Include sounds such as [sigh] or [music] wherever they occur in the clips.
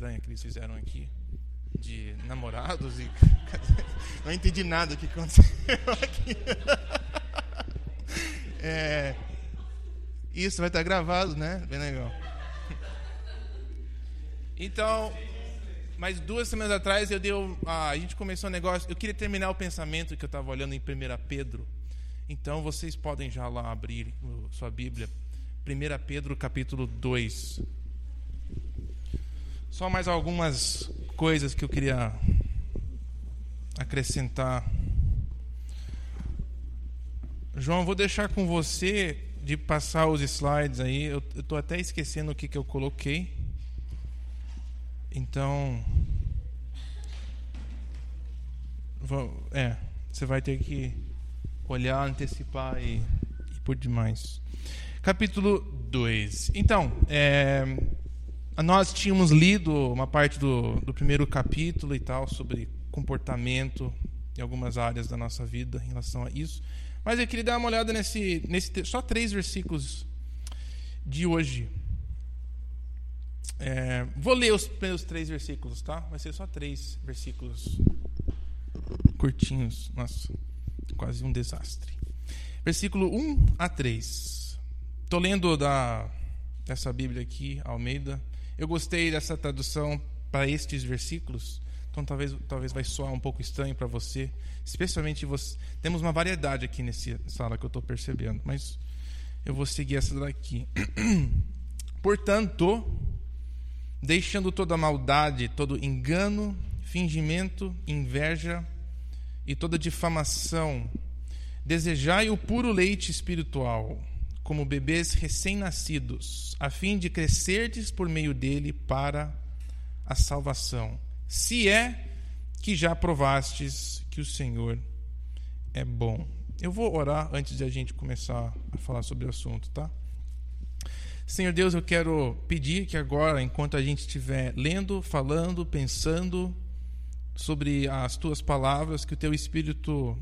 estranha que eles fizeram aqui. De namorados e. [laughs] Não entendi nada do que aconteceu [laughs] aqui. É, isso vai estar gravado, né? Bem legal. Então, mas duas semanas atrás eu dei. Ah, a gente começou um negócio. Eu queria terminar o pensamento que eu estava olhando em 1 Pedro. Então vocês podem já lá abrir sua Bíblia. 1 Pedro capítulo 2. Só mais algumas coisas que eu queria acrescentar. João, vou deixar com você de passar os slides aí. Eu estou até esquecendo o que, que eu coloquei. Então. Vou, é, você vai ter que olhar, antecipar e, e por demais. Capítulo 2. Então, é, nós tínhamos lido uma parte do, do primeiro capítulo e tal sobre comportamento em algumas áreas da nossa vida em relação a isso. Mas eu queria dar uma olhada nesse, nesse só três versículos de hoje. É, vou ler os primeiros três versículos, tá? Vai ser só três versículos curtinhos. Nossa, quase um desastre. Versículo 1 a 3. Estou lendo da, dessa Bíblia aqui, Almeida. Eu gostei dessa tradução para estes versículos. Então talvez, talvez vai soar um pouco estranho para você, especialmente você. Temos uma variedade aqui nessa sala que eu estou percebendo, mas eu vou seguir essa daqui. [clears throat] Portanto, deixando toda maldade, todo engano, fingimento, inveja e toda difamação, desejai o puro leite espiritual como bebês recém-nascidos, a fim de crescerdes por meio dele para a salvação. Se é que já provastes que o Senhor é bom. Eu vou orar antes de a gente começar a falar sobre o assunto, tá? Senhor Deus, eu quero pedir que agora, enquanto a gente estiver lendo, falando, pensando sobre as tuas palavras, que o teu Espírito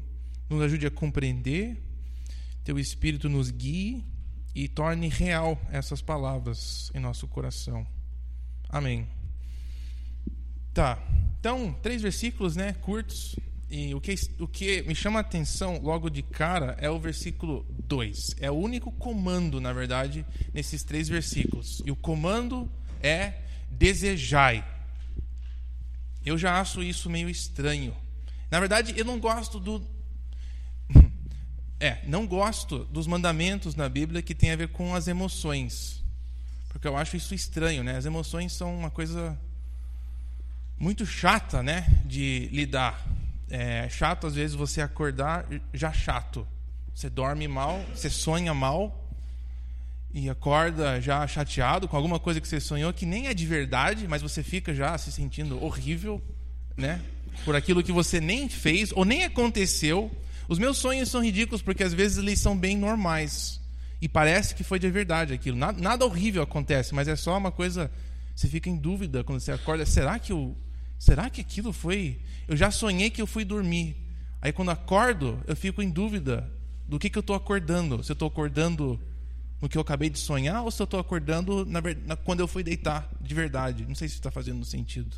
nos ajude a compreender, teu Espírito nos guie e torne real essas palavras em nosso coração. Amém. Tá. Então, três versículos, né, curtos. E o que, o que me chama a atenção logo de cara é o versículo 2. É o único comando, na verdade, nesses três versículos. E o comando é desejai. Eu já acho isso meio estranho. Na verdade, eu não gosto do é, não gosto dos mandamentos na Bíblia que tem a ver com as emoções. Porque eu acho isso estranho, né? As emoções são uma coisa muito chata, né, de lidar. É chato às vezes você acordar já chato. Você dorme mal, você sonha mal e acorda já chateado com alguma coisa que você sonhou que nem é de verdade, mas você fica já se sentindo horrível, né? Por aquilo que você nem fez ou nem aconteceu os meus sonhos são ridículos porque às vezes eles são bem normais. E parece que foi de verdade aquilo. Nada, nada horrível acontece, mas é só uma coisa. Você fica em dúvida quando você acorda. Será que eu. Será que aquilo foi. Eu já sonhei que eu fui dormir. Aí quando acordo, eu fico em dúvida do que, que eu estou acordando. Se eu estou acordando no que eu acabei de sonhar ou se eu estou acordando na, na, quando eu fui deitar de verdade. Não sei se está fazendo sentido.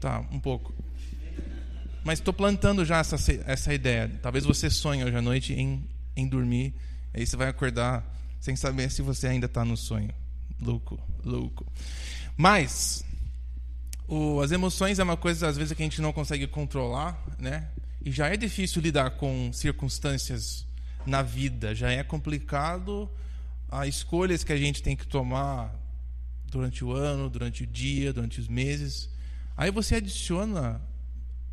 Tá, um pouco. Mas estou plantando já essa, essa ideia. Talvez você sonhe hoje à noite em, em dormir. Aí você vai acordar sem saber se você ainda está no sonho. Louco, louco. Mas o, as emoções é uma coisa às vezes que a gente não consegue controlar, né? E já é difícil lidar com circunstâncias na vida. Já é complicado as escolhas que a gente tem que tomar durante o ano, durante o dia, durante os meses. Aí você adiciona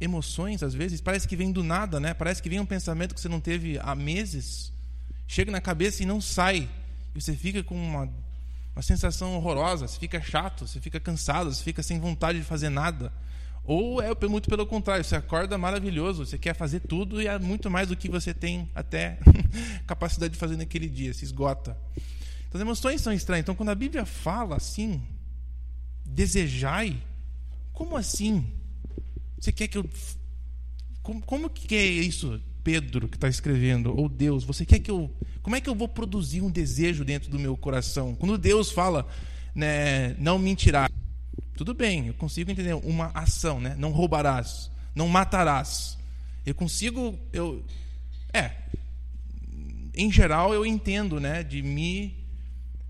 emoções, às vezes, parece que vem do nada, né? Parece que vem um pensamento que você não teve há meses, chega na cabeça e não sai. E você fica com uma, uma sensação horrorosa, você fica chato, você fica cansado, você fica sem vontade de fazer nada. Ou é muito pelo contrário, você acorda maravilhoso, você quer fazer tudo e é muito mais do que você tem até [laughs] capacidade de fazer naquele dia, se esgota. Então as emoções são estranhas. Então quando a Bíblia fala assim, desejai, como assim? Você quer que eu. Como, como que é isso, Pedro, que está escrevendo? Ou Deus, você quer que eu. Como é que eu vou produzir um desejo dentro do meu coração? Quando Deus fala, né, não mentirá. Tudo bem, eu consigo entender uma ação, né? Não roubarás, não matarás. Eu consigo, eu, é, em geral eu entendo, né? De me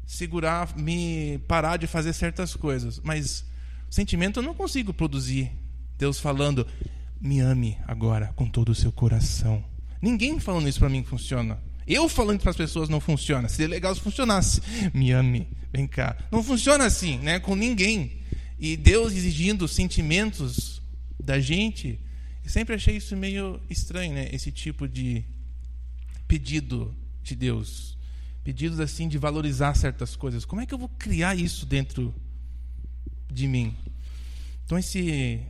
segurar, me parar de fazer certas coisas, mas sentimento eu não consigo produzir. Deus falando, me ame agora com todo o seu coração. Ninguém falando isso para mim funciona. Eu falando para as pessoas não funciona. Seria legal se funcionasse. Me ame, vem cá. Não funciona assim, né? Com ninguém. E Deus exigindo sentimentos da gente. Eu sempre achei isso meio estranho, né? Esse tipo de pedido de Deus. Pedidos assim de valorizar certas coisas. Como é que eu vou criar isso dentro de mim? Então esse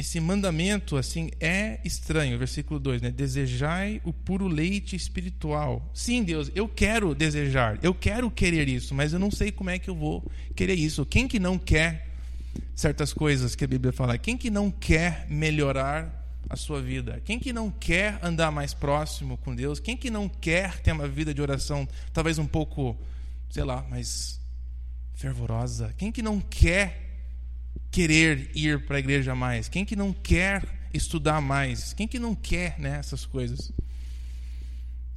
esse mandamento assim é estranho, versículo 2, né? Desejai o puro leite espiritual. Sim, Deus, eu quero desejar, eu quero querer isso, mas eu não sei como é que eu vou querer isso. Quem que não quer certas coisas que a Bíblia fala? Quem que não quer melhorar a sua vida? Quem que não quer andar mais próximo com Deus? Quem que não quer ter uma vida de oração talvez um pouco, sei lá, mais fervorosa? Quem que não quer querer ir para a igreja mais? Quem que não quer estudar mais? Quem que não quer né, essas coisas?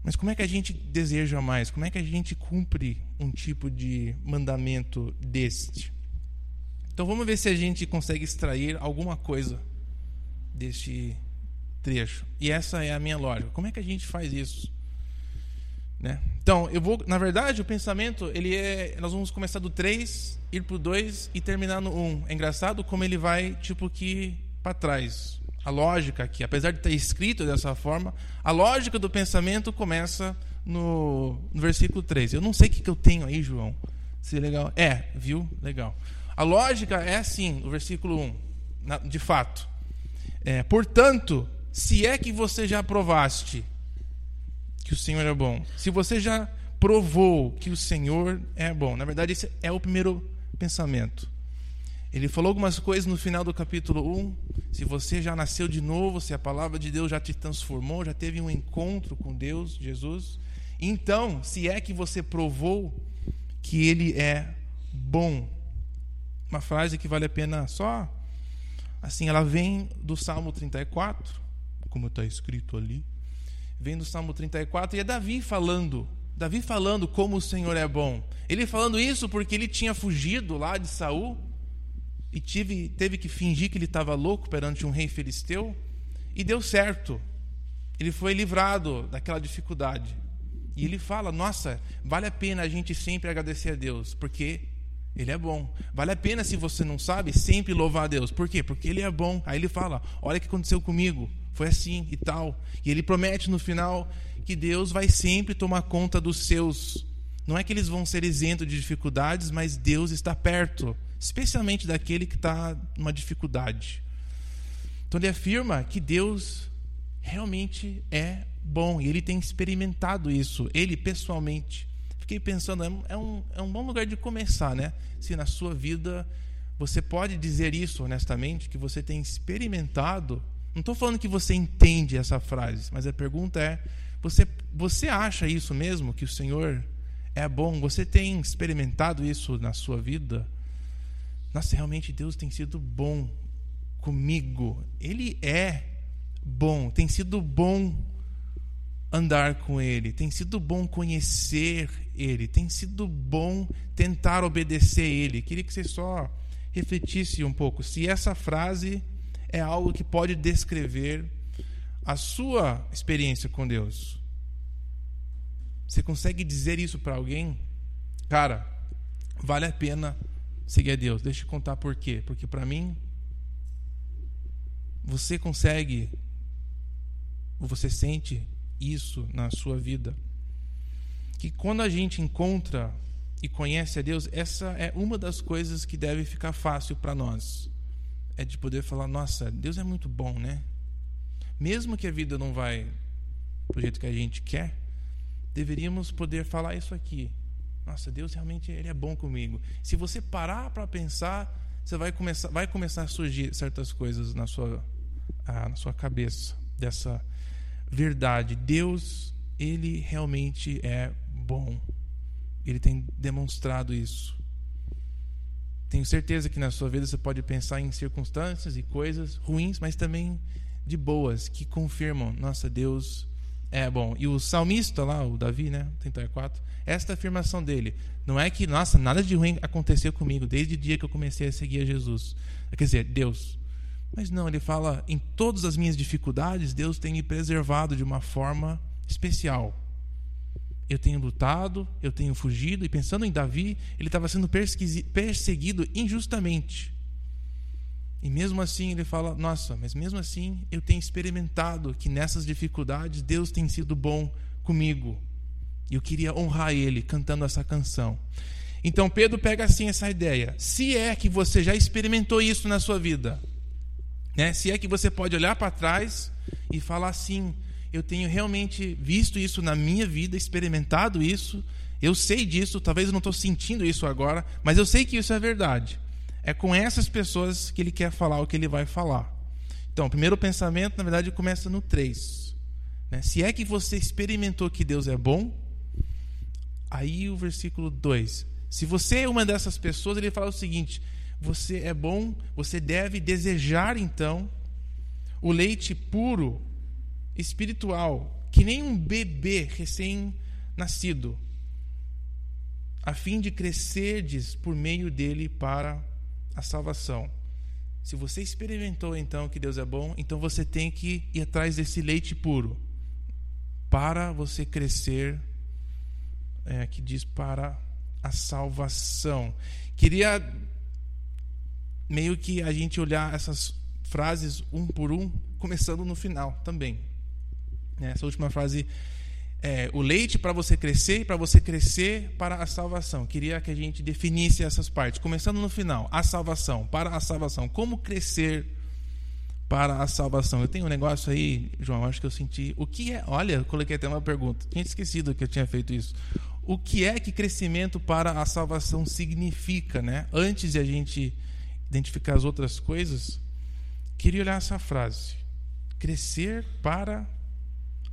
Mas como é que a gente deseja mais? Como é que a gente cumpre um tipo de mandamento deste? Então vamos ver se a gente consegue extrair alguma coisa deste trecho. E essa é a minha lógica. Como é que a gente faz isso? Né? Então, eu vou, na verdade, o pensamento, ele é, nós vamos começar do 3, ir pro 2 e terminar no 1. É engraçado como ele vai tipo que para trás. A lógica aqui, apesar de estar escrito dessa forma, a lógica do pensamento começa no, no versículo 3. Eu não sei o que, que eu tenho aí, João. Se é legal. É, viu? Legal. A lógica é assim, o versículo 1, na, de fato. É, portanto, se é que você já provaste que o Senhor é bom. Se você já provou que o Senhor é bom, na verdade, esse é o primeiro pensamento. Ele falou algumas coisas no final do capítulo 1. Se você já nasceu de novo, se a palavra de Deus já te transformou, já teve um encontro com Deus, Jesus, então, se é que você provou que Ele é bom. Uma frase que vale a pena só. Assim, ela vem do Salmo 34, como está escrito ali vem do Salmo 34 e é Davi falando. Davi falando como o Senhor é bom. Ele falando isso porque ele tinha fugido lá de Saul e tive, teve que fingir que ele estava louco perante um rei filisteu e deu certo. Ele foi livrado daquela dificuldade. E ele fala: Nossa, vale a pena a gente sempre agradecer a Deus, porque Ele é bom. Vale a pena, se você não sabe, sempre louvar a Deus. Por quê? Porque Ele é bom. Aí ele fala: Olha o que aconteceu comigo foi assim e tal. E ele promete no final que Deus vai sempre tomar conta dos seus. Não é que eles vão ser isentos de dificuldades, mas Deus está perto, especialmente daquele que está numa dificuldade. Então ele afirma que Deus realmente é bom e ele tem experimentado isso, ele pessoalmente. Fiquei pensando, é um, é um bom lugar de começar, né? Se na sua vida você pode dizer isso honestamente, que você tem experimentado não estou falando que você entende essa frase, mas a pergunta é: você, você acha isso mesmo, que o Senhor é bom? Você tem experimentado isso na sua vida? Nossa, realmente Deus tem sido bom comigo. Ele é bom, tem sido bom andar com Ele, tem sido bom conhecer Ele, tem sido bom tentar obedecer Ele. Queria que você só refletisse um pouco se essa frase é algo que pode descrever a sua experiência com Deus. Você consegue dizer isso para alguém? Cara, vale a pena seguir a Deus. Deixa eu contar por quê. Porque para mim, você consegue, você sente isso na sua vida. Que quando a gente encontra e conhece a Deus, essa é uma das coisas que deve ficar fácil para nós é de poder falar: nossa, Deus é muito bom, né? Mesmo que a vida não vai do jeito que a gente quer, deveríamos poder falar isso aqui. Nossa, Deus realmente ele é bom comigo. Se você parar para pensar, você vai começar, vai começar a surgir certas coisas na sua, ah, na sua cabeça dessa verdade. Deus, ele realmente é bom. Ele tem demonstrado isso Tenho certeza que na sua vida você pode pensar em circunstâncias e coisas ruins, mas também de boas, que confirmam, nossa, Deus é bom. E o salmista lá, o Davi, né, 34, esta afirmação dele, não é que, nossa, nada de ruim aconteceu comigo desde o dia que eu comecei a seguir a Jesus. Quer dizer, Deus. Mas não, ele fala, em todas as minhas dificuldades, Deus tem me preservado de uma forma especial. Eu tenho lutado, eu tenho fugido, e pensando em Davi, ele estava sendo perseguido injustamente. E mesmo assim ele fala: Nossa, mas mesmo assim eu tenho experimentado que nessas dificuldades Deus tem sido bom comigo. E eu queria honrar Ele cantando essa canção. Então Pedro pega assim essa ideia: se é que você já experimentou isso na sua vida, né? se é que você pode olhar para trás e falar assim: eu tenho realmente visto isso na minha vida, experimentado isso, eu sei disso, talvez eu não estou sentindo isso agora, mas eu sei que isso é verdade. É com essas pessoas que ele quer falar o que ele vai falar. Então, o primeiro pensamento, na verdade, começa no 3. Né? Se é que você experimentou que Deus é bom, aí o versículo 2. Se você é uma dessas pessoas, ele fala o seguinte: você é bom, você deve desejar então o leite puro, espiritual, que nem um bebê recém-nascido, a fim de crescerdes por meio dele para a salvação. Se você experimentou então que Deus é bom, então você tem que ir atrás desse leite puro para você crescer, é, que diz para a salvação. Queria meio que a gente olhar essas frases um por um, começando no final também. Essa última frase é, o leite para você crescer e para você crescer para a salvação. Queria que a gente definisse essas partes. Começando no final, a salvação, para a salvação. Como crescer para a salvação? Eu tenho um negócio aí, João, acho que eu senti. O que é. Olha, eu coloquei até uma pergunta. Tinha esquecido que eu tinha feito isso. O que é que crescimento para a salvação significa, né? Antes de a gente identificar as outras coisas, queria olhar essa frase: crescer para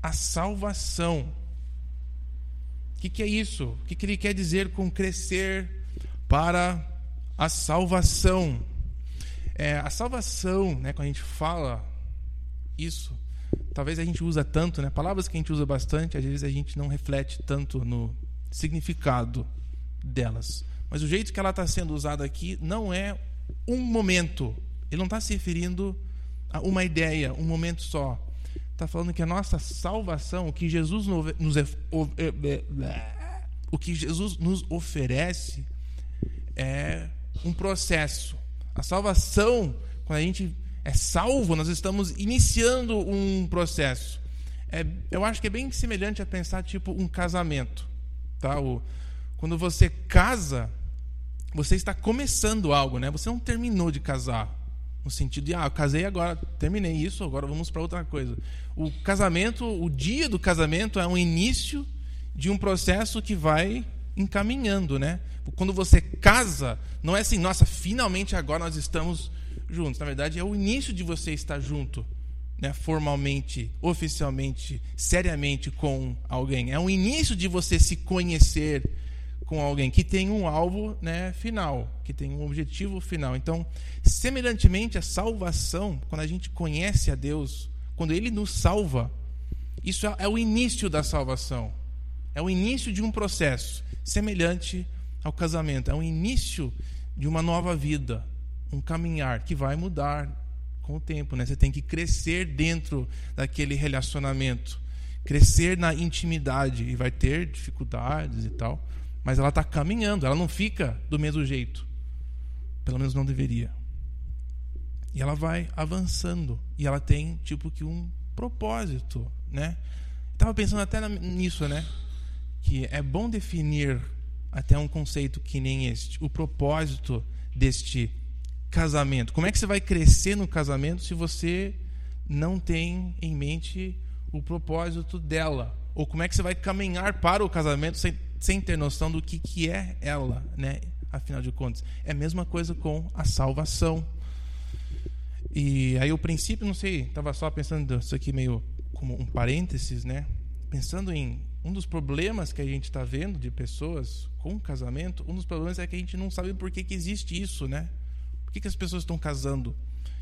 a salvação. O que, que é isso? O que, que ele quer dizer com crescer para a salvação? É, a salvação, né, quando a gente fala isso, talvez a gente usa tanto, né, palavras que a gente usa bastante, às vezes a gente não reflete tanto no significado delas. Mas o jeito que ela está sendo usada aqui não é um momento. Ele não está se referindo a uma ideia, um momento só está falando que a nossa salvação, o que Jesus nos, o que Jesus nos oferece é um processo. A salvação, quando a gente é salvo, nós estamos iniciando um processo. É, eu acho que é bem semelhante a pensar tipo um casamento, tá? O, quando você casa, você está começando algo, né? Você não terminou de casar. No sentido de, ah, eu casei agora, terminei isso, agora vamos para outra coisa. O casamento, o dia do casamento é um início de um processo que vai encaminhando, né? Quando você casa, não é assim, nossa, finalmente agora nós estamos juntos. Na verdade, é o início de você estar junto, né? Formalmente, oficialmente, seriamente com alguém. É o início de você se conhecer, com alguém que tem um alvo né, final, que tem um objetivo final. Então, semelhantemente, a salvação, quando a gente conhece a Deus, quando Ele nos salva, isso é, é o início da salvação. É o início de um processo, semelhante ao casamento. É o início de uma nova vida, um caminhar que vai mudar com o tempo. Né? Você tem que crescer dentro daquele relacionamento, crescer na intimidade e vai ter dificuldades e tal mas ela está caminhando, ela não fica do mesmo jeito. Pelo menos não deveria. E ela vai avançando. E ela tem, tipo, que um propósito, né? Estava pensando até nisso, né? Que é bom definir até um conceito que nem este. O propósito deste casamento. Como é que você vai crescer no casamento se você não tem em mente o propósito dela? Ou como é que você vai caminhar para o casamento sem sem ter noção do que, que é ela, né? Afinal de contas, é a mesma coisa com a salvação. E aí o princípio, não sei, estava só pensando isso aqui meio como um parênteses, né? Pensando em um dos problemas que a gente está vendo de pessoas com casamento, um dos problemas é que a gente não sabe por que, que existe isso, né? Por que, que as pessoas estão casando?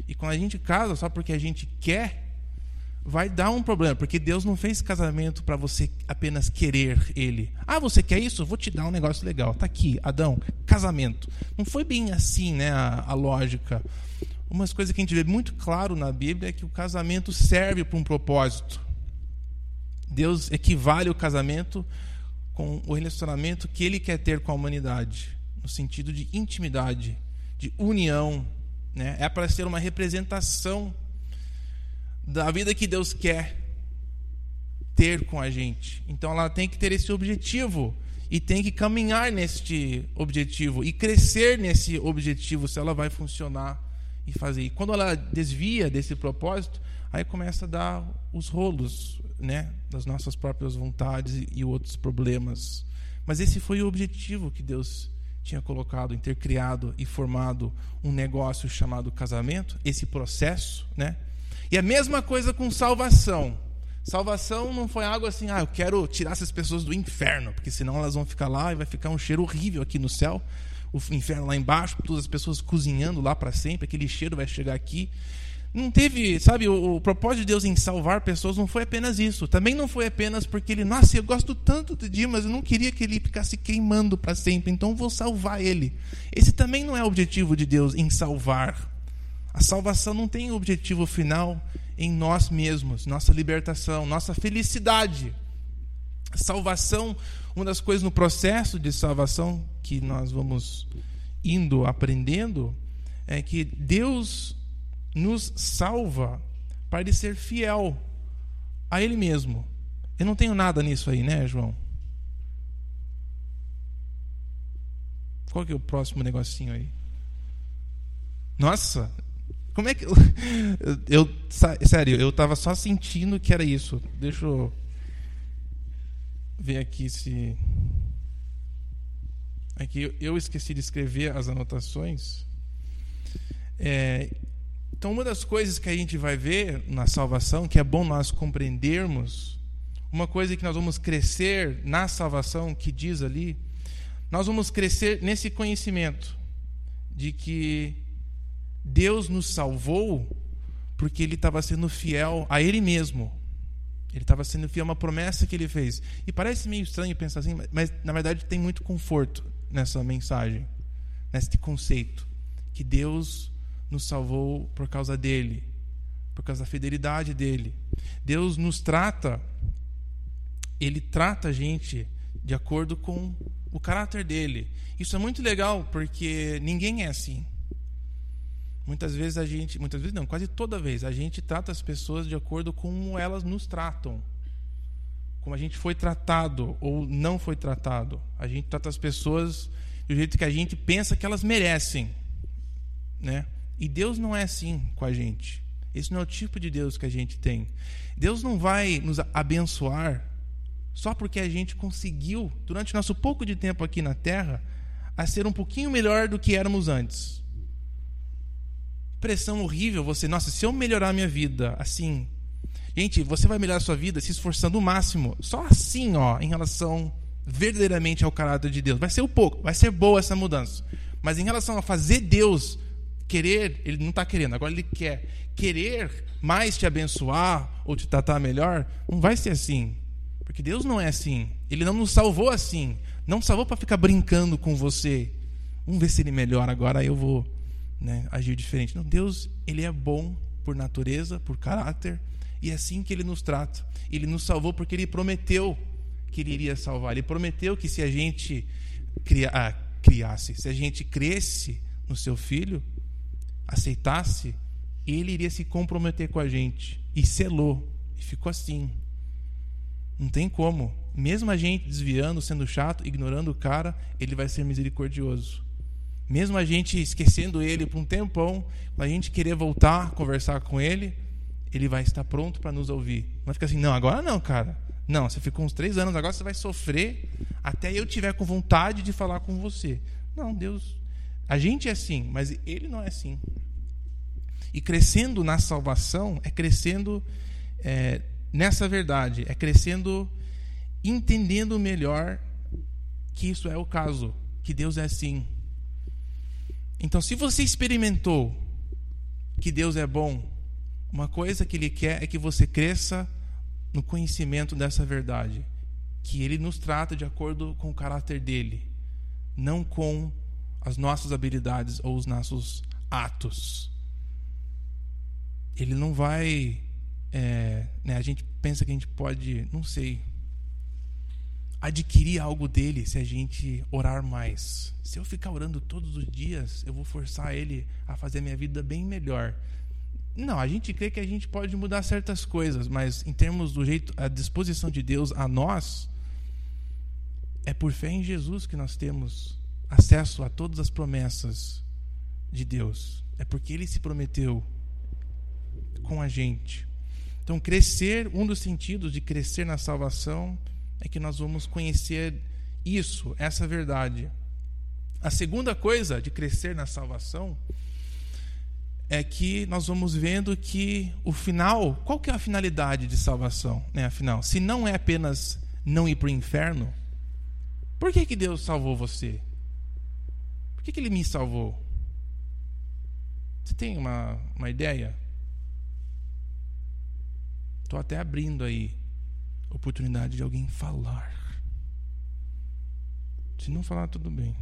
E quando a gente casa só porque a gente quer, vai dar um problema, porque Deus não fez casamento para você apenas querer ele. Ah, você quer isso? Vou te dar um negócio legal. Tá aqui, Adão, casamento. Não foi bem assim, né, a, a lógica. Umas coisas que a gente vê muito claro na Bíblia é que o casamento serve para um propósito. Deus equivale o casamento com o relacionamento que ele quer ter com a humanidade, no sentido de intimidade, de união, né? É para ser uma representação da vida que Deus quer ter com a gente. Então ela tem que ter esse objetivo e tem que caminhar neste objetivo e crescer nesse objetivo se ela vai funcionar e fazer. E quando ela desvia desse propósito, aí começa a dar os rolos, né, das nossas próprias vontades e outros problemas. Mas esse foi o objetivo que Deus tinha colocado em ter criado e formado um negócio chamado casamento, esse processo, né? E a mesma coisa com salvação. Salvação não foi algo assim, ah, eu quero tirar essas pessoas do inferno, porque senão elas vão ficar lá e vai ficar um cheiro horrível aqui no céu, o inferno lá embaixo, todas as pessoas cozinhando lá para sempre, aquele cheiro vai chegar aqui. Não teve, sabe, o, o, propósito de Deus em salvar pessoas não foi apenas isso. Também não foi apenas porque ele, nossa, eu gosto tanto de Dimas, eu não queria que ele ficasse queimando para sempre, então vou salvar ele. Esse também não é o objetivo de Deus em salvar. A salvação não tem objetivo final em nós mesmos, nossa libertação, nossa felicidade. Salvação, uma das coisas no processo de salvação que nós vamos indo aprendendo, é que Deus nos salva para ser fiel a Ele mesmo. Eu não tenho nada nisso aí, né, João? Qual que é o próximo negocinho aí? Nossa, como é que. [laughs] Eu, eu, sério, eu tava só sentindo que era isso. Deixa eu ver aqui se. Aqui eu esqueci de escrever as anotações. É, então, uma das coisas que a gente vai ver na salvação, que é bom nós compreendermos, uma coisa que nós vamos crescer na salvação, que diz ali, nós vamos crescer nesse conhecimento de que Deus nos salvou porque Ele estava sendo fiel a Ele mesmo. Ele estava sendo fiel a uma promessa que Ele fez. E parece meio estranho pensar assim, mas na verdade tem muito conforto nessa mensagem, nesse conceito, que Deus nos salvou por causa dele, por causa da fidelidade dele. Deus nos trata, ele trata a gente de acordo com o caráter dele. Isso é muito legal porque ninguém é assim. Muitas vezes a gente, muitas vezes não, quase toda vez a gente trata as pessoas de acordo com como elas nos tratam. Como a gente foi tratado ou não foi tratado. A gente trata as pessoas do jeito que a gente pensa que elas merecem, né? E Deus não é assim com a gente. Esse não é o tipo de Deus que a gente tem. Deus não vai nos abençoar só porque a gente conseguiu, durante nosso pouco de tempo aqui na Terra, a ser um pouquinho melhor do que éramos antes. Pressão horrível, você, nossa, se eu melhorar minha vida assim. Gente, você vai melhorar a sua vida se esforçando o máximo. Só assim, ó, em relação verdadeiramente ao caráter de Deus. Vai ser um pouco, vai ser boa essa mudança. Mas em relação a fazer Deus querer, ele não está querendo, agora ele quer querer mais te abençoar ou te tratar melhor, não vai ser assim. Porque Deus não é assim. Ele não nos salvou assim. Não salvou para ficar brincando com você. Vamos ver se ele melhora agora, eu vou né, agir diferente. Não, Deus, ele é bom por natureza, por caráter, e é assim que ele nos trata. Ele nos salvou porque ele prometeu que ele iria salvar. Ele prometeu que se a gente cria, ah, criasse, se a gente cresce no seu filho, aceitasse, ele iria se comprometer com a gente. E selou. E ficou assim. Não tem como. Mesmo a gente desviando, sendo chato, ignorando o cara, ele vai ser misericordioso. Mesmo a gente esquecendo ele por um tempão, a gente querer voltar, conversar com ele, ele vai estar pronto para nos ouvir. Não vai ficar assim, não, agora não, cara. Não, você ficou uns três anos, agora você vai sofrer até eu tiver com vontade de falar com você. Não, Deus a gente é assim, mas ele não é assim. E crescendo na salvação é crescendo é, nessa verdade, é crescendo entendendo melhor que isso é o caso, que Deus é assim. Então, se você experimentou que Deus é bom, uma coisa que Ele quer é que você cresça no conhecimento dessa verdade, que Ele nos trata de acordo com o caráter dele, não com as nossas habilidades ou os nossos atos. Ele não vai. É, né, a gente pensa que a gente pode, não sei, adquirir algo dele se a gente orar mais. Se eu ficar orando todos os dias, eu vou forçar ele a fazer a minha vida bem melhor. Não, a gente crê que a gente pode mudar certas coisas, mas em termos do jeito, a disposição de Deus a nós, é por fé em Jesus que nós temos acesso a todas as promessas de Deus. É porque ele se prometeu com a gente. Então, crescer, um dos sentidos de crescer na salvação é que nós vamos conhecer isso, essa verdade. A segunda coisa de crescer na salvação é que nós vamos vendo que o final, qual que é a finalidade de salvação, né? Afinal, se não é apenas não ir para o inferno, por que, que Deus salvou você? Por que, que Ele me salvou? Você tem uma, uma ideia? Estou até abrindo aí oportunidade de alguém falar. Se não falar, tudo bem.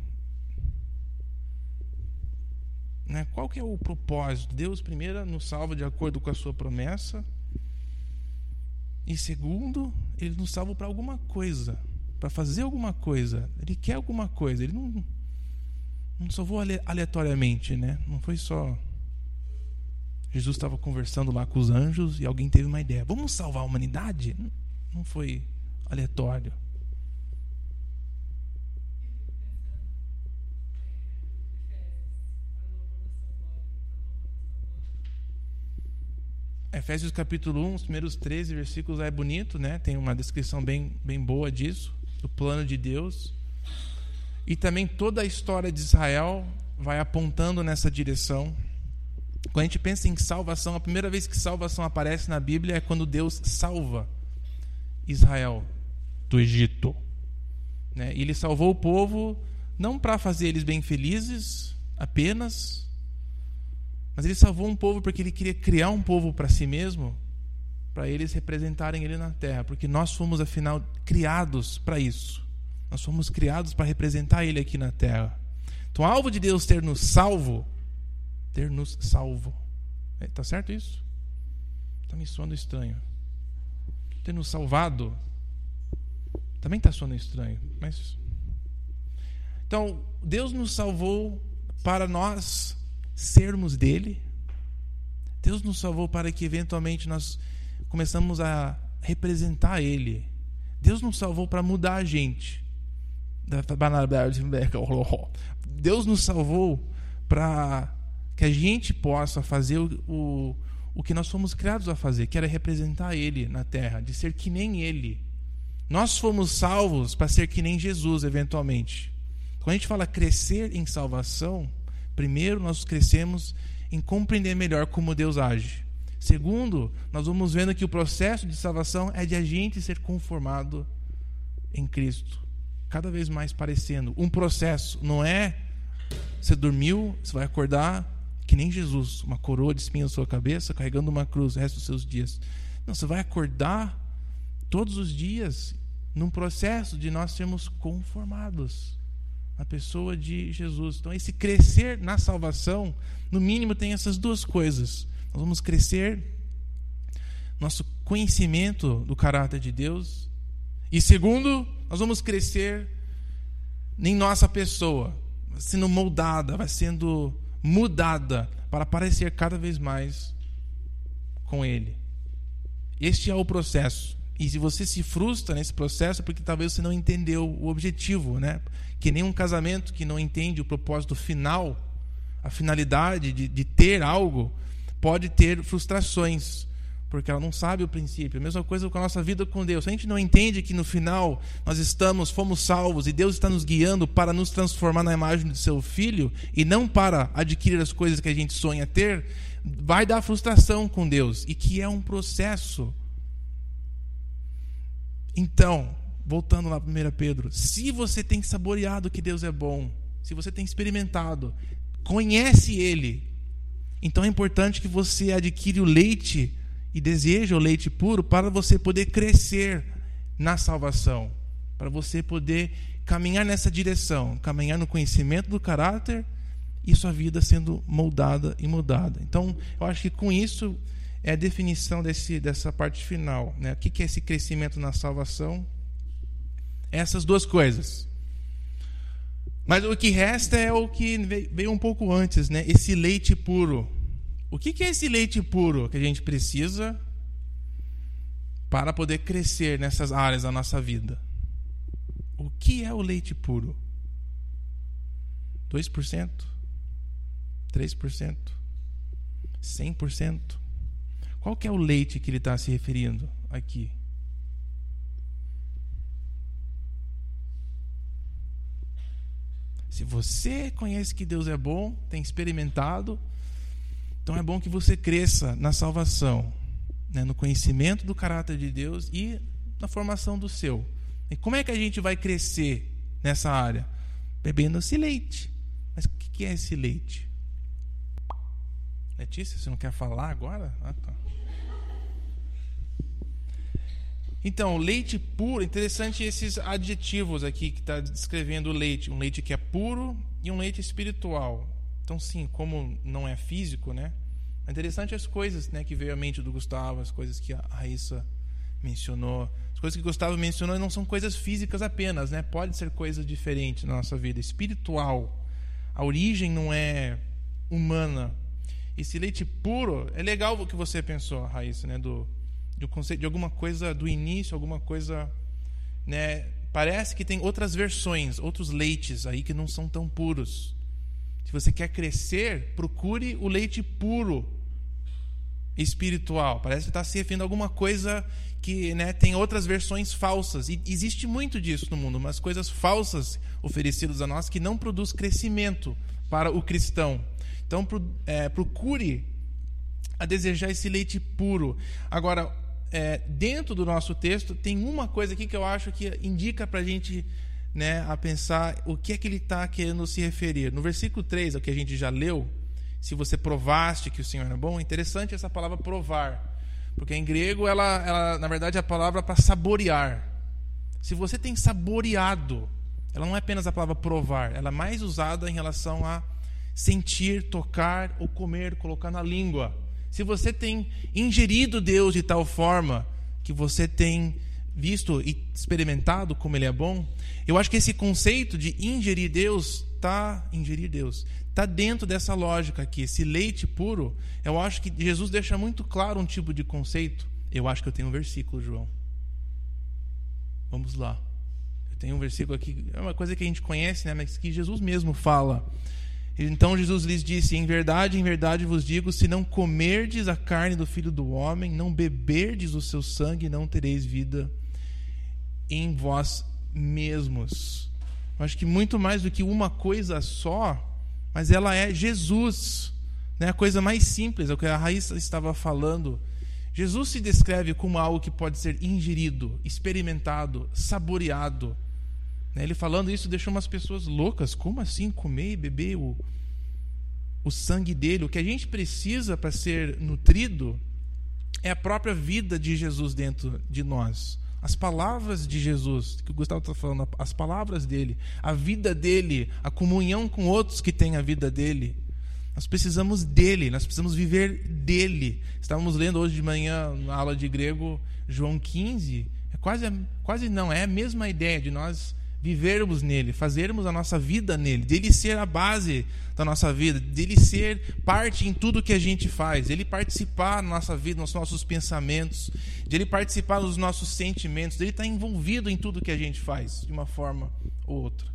Né? Qual que é o propósito? Deus, primeiro, nos salva de acordo com a sua promessa. E segundo, ele nos salva para alguma coisa, para fazer alguma coisa. Ele quer alguma coisa. Ele não, não salvou aleatoriamente, né? Não foi só. Jesus estava conversando lá com os anjos e alguém teve uma ideia. Vamos salvar a humanidade? Não. Não foi aleatório. Efésios capítulo 1, os primeiros 13 versículos é bonito, né? Tem uma descrição bem, bem boa disso, do plano de Deus. E também toda a história de Israel vai apontando nessa direção. Quando a gente pensa em salvação, a primeira vez que salvação aparece na Bíblia é quando Deus salva Israel do Egito. Né? E ele salvou o povo não para fazer eles bem felizes apenas, mas ele salvou um povo porque ele queria criar um povo para si mesmo, para eles representarem ele na terra, porque nós fomos afinal criados para isso. Nós fomos criados para representar ele aqui na terra. Então, alvo de Deus ter nos salvo, ter nos salvo. É, certo isso? Está me soando estranho ter nos salvado. Também está soando estranho, mas. Então, Deus nos salvou para nós sermos dele. Deus nos salvou para que eventualmente nós começamos a representar ele. Deus nos salvou para mudar a gente. [laughs] Deus nos salvou para que a gente possa fazer o, o, o que nós fomos criados a fazer, que era representar Ele na terra, de ser que nem Ele. Nós fomos salvos para ser que nem Jesus, eventualmente. Quando a gente fala crescer em salvação, primeiro nós crescemos em compreender melhor como Deus age. Segundo, nós vamos vendo que o processo de salvação é de a gente ser conformado em Cristo, cada vez mais parecendo. Um processo, não é você dormiu, você vai acordar, que nem Jesus, uma coroa de espinhos na sua cabeça, carregando uma cruz o resto dos seus dias. Não, você vai acordar todos os dias num processo de nós sermos conformados na pessoa de Jesus. Então, esse crescer na salvação, no mínimo, tem essas duas coisas. Nós vamos crescer nosso conhecimento do caráter de Deus. E segundo, nós vamos crescer em nossa pessoa, sendo moldada, vai sendo mudada para parecer cada vez mais com Ele. Este é o processo. E se você se frustra nesse processo, é porque talvez você não entendeu o objetivo, né? Que nem um casamento que não entende o propósito final, a finalidade de, de ter algo, pode ter frustrações porque ela não sabe o princípio. A mesma coisa com a nossa vida com Deus. Se a gente não entende que no final nós estamos, fomos salvos e Deus está nos guiando para nos transformar na imagem do seu filho e não para adquirir as coisas que a gente sonha ter, vai dar frustração com Deus e que é um processo. Então, voltando lá para 1 Pedro, se você tem saboreado que Deus é bom, se você tem experimentado, conhece Ele, então é importante que você adquire o leite e deseje o leite puro para você poder crescer na salvação, para você poder caminhar nessa direção, caminhar no conhecimento do caráter e sua vida sendo moldada e mudada. Então, eu acho que com isso é a definição desse, dessa parte final. Né? O que é esse crescimento na salvação? Essas duas coisas. Mas o que resta é o que veio um pouco antes, né? esse leite puro. O que é esse leite puro que a gente precisa para poder crescer nessas áreas da nossa vida? O que é o leite puro? 2%? 3%? 100%? Qual que é o leite que ele está se referindo aqui? Se você conhece que Deus é bom, tem experimentado, então é bom que você cresça na salvação, né, no conhecimento do caráter de Deus e na formação do seu. E como é que a gente vai crescer nessa área? Bebendo esse leite. Mas o que é esse leite? Letícia, você não quer falar agora? Ah, tá. Então, leite puro, interessante esses adjetivos aqui que está descrevendo o leite. Um leite que é puro e um leite espiritual. Então, sim, como não é físico, né? É interessante as coisas né, que veio à mente do Gustavo, as coisas que a Raíssa mencionou. As coisas que Gustavo mencionou não são coisas físicas apenas, né? Pode ser coisa diferente na nossa vida, espiritual. A origem não é humana. Esse leite puro, é legal o que você pensou, Raíssa, né? Do, um conceito, de alguma coisa do início, alguma coisa. Né? Parece que tem outras versões, outros leites aí que não são tão puros. Se você quer crescer, procure o leite puro espiritual. Parece que está se referindo a alguma coisa que né, tem outras versões falsas. E existe muito disso no mundo, mas coisas falsas oferecidas a nós que não produz crescimento para o cristão. Então, é, procure a desejar esse leite puro. Agora, é, dentro do nosso texto, tem uma coisa aqui que eu acho que indica para a gente né, a pensar o que é que ele está querendo se referir. No versículo 3, o que a gente já leu, se você provaste que o Senhor é bom, é interessante essa palavra provar. Porque em grego, ela, ela na verdade, é a palavra para saborear. Se você tem saboreado, ela não é apenas a palavra provar, ela é mais usada em relação a sentir, tocar ou comer, colocar na língua se você tem ingerido Deus de tal forma que você tem visto e experimentado como ele é bom, eu acho que esse conceito de ingerir Deus tá ingerir Deus tá dentro dessa lógica aqui, esse leite puro. Eu acho que Jesus deixa muito claro um tipo de conceito. Eu acho que eu tenho um versículo, João. Vamos lá. Tenho um versículo aqui, é uma coisa que a gente conhece, né, mas que Jesus mesmo fala. Então Jesus lhes disse: Em verdade, em verdade vos digo: se não comerdes a carne do filho do homem, não beberdes o seu sangue, não tereis vida em vós mesmos. Eu acho que muito mais do que uma coisa só, mas ela é Jesus. Né? A coisa mais simples, é o que a Raíssa estava falando. Jesus se descreve como algo que pode ser ingerido, experimentado, saboreado? Ele falando isso deixou umas pessoas loucas. Como assim comer e beber o, o sangue dele? O que a gente precisa para ser nutrido é a própria vida de Jesus dentro de nós. As palavras de Jesus, que o Gustavo está falando, as palavras dele, a vida dele, a comunhão com outros que têm a vida dele. Nós precisamos dele, nós precisamos viver dele. Estávamos lendo hoje de manhã, na aula de grego, João 15. É quase, quase não, é a mesma ideia de nós vivermos nele, fazermos a nossa vida nele, dele ser a base da nossa vida, dele ser parte em tudo que a gente faz, dele participar na nossa vida, nos nossos pensamentos, dele participar nos nossos sentimentos, dele estar envolvido em tudo que a gente faz, de uma forma ou outra.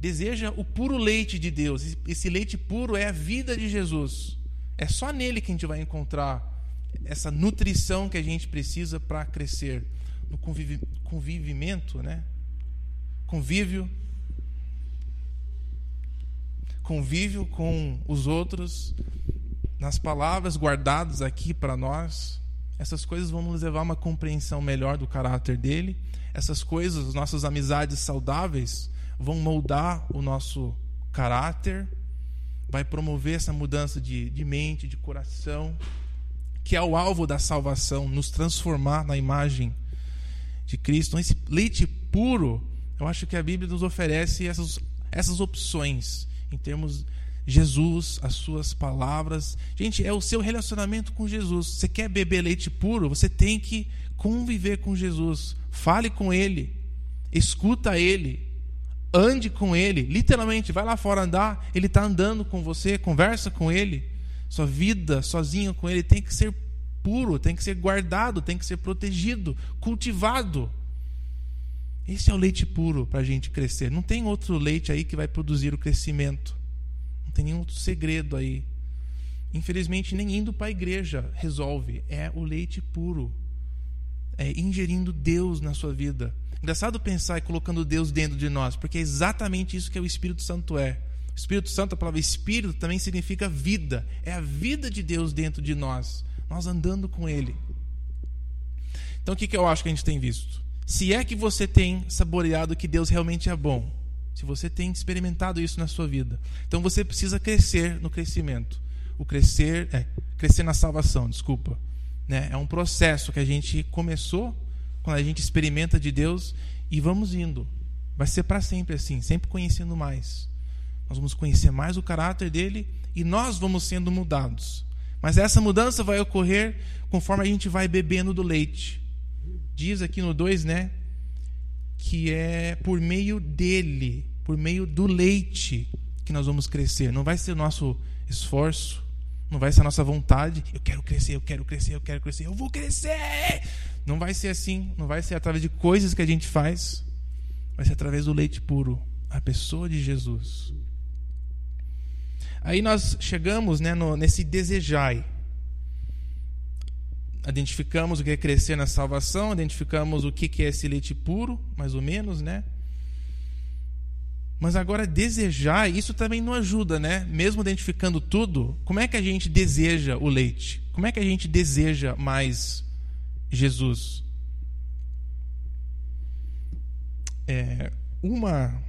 Deseja o puro leite de Deus. Esse leite puro é a vida de Jesus. É só nele que a gente vai encontrar essa nutrição que a gente precisa para crescer no convivimento, né? Convívio, convívio com os outros, nas palavras guardadas aqui para nós. essas coisas vão nos levar a uma compreensão melhor do caráter dele. Essas coisas, nossas amizades saudáveis, vão moldar o nosso caráter, vai promover essa mudança de, de mente, de coração, que é o alvo da salvação, nos transformar na imagem de Cristo. Então, esse leite puro, eu acho que a Bíblia nos oferece essas, essas opções em termos Jesus, as suas palavras. Gente, é o seu relacionamento com Jesus. Você quer beber leite puro? Você tem que conviver com Jesus. Fale com Ele, escuta Ele, ande com Ele. Literalmente, vai lá fora andar, Ele está andando com você, conversa com Ele. Sua vida sozinho com Ele tem que ser puro, tem que ser guardado, tem que ser protegido, cultivado. Esse é o leite puro para a gente crescer. Não tem outro leite aí que vai produzir o crescimento tem nenhum outro segredo aí. Infelizmente, nem indo para a igreja resolve. É o leite puro. É ingerindo Deus na sua vida. Engraçado pensar e colocando Deus dentro de nós, porque é exatamente isso que o Espírito Santo é. Espírito Santo, a palavra Espírito também significa vida. É a vida de Deus dentro de nós. Nós andando com Ele. Então, o que eu acho que a gente tem visto? Se é que você tem saboreado que Deus realmente é bom, se você tem experimentado isso na sua vida. Então você precisa crescer no crescimento. O crescer, é, crescer na salvação, desculpa. Né? É um processo que a gente começou quando a gente experimenta de Deus e vamos indo. Vai ser para sempre assim, sempre conhecendo mais. Nós vamos conhecer mais o caráter dele e nós vamos sendo mudados. Mas essa mudança vai ocorrer conforme a gente vai bebendo do leite. Diz aqui no 2, né? que é por meio dele, por meio do leite, que nós vamos crescer. Não vai ser o nosso esforço, não vai ser a nossa vontade. Eu quero crescer, eu quero crescer, eu quero crescer, eu vou crescer. Não vai ser assim, não vai ser através de coisas que a gente faz, vai ser através do leite puro, a pessoa de Jesus. Aí nós chegamos né, no, nesse desejai identificamos o que é crescer na salvação, identificamos o que é esse leite puro, mais ou menos, né? Mas agora desejar, isso também não ajuda, né? Mesmo identificando tudo, como é que a gente deseja o leite? Como é que a gente deseja mais Jesus? É, uma,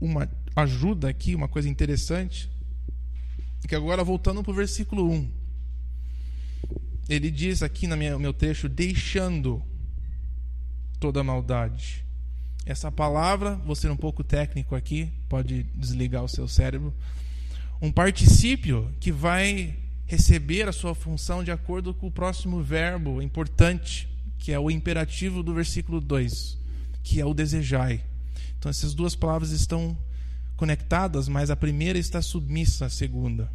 uma ajuda aqui, uma coisa interessante, que agora voltando para o versículo 1 ele diz aqui no meu trecho, deixando toda maldade. Essa palavra, vou ser um pouco técnico aqui, pode desligar o seu cérebro. Um particípio que vai receber a sua função de acordo com o próximo verbo importante, que é o imperativo do versículo 2, que é o desejai. Então essas duas palavras estão conectadas, mas a primeira está submissa à segunda.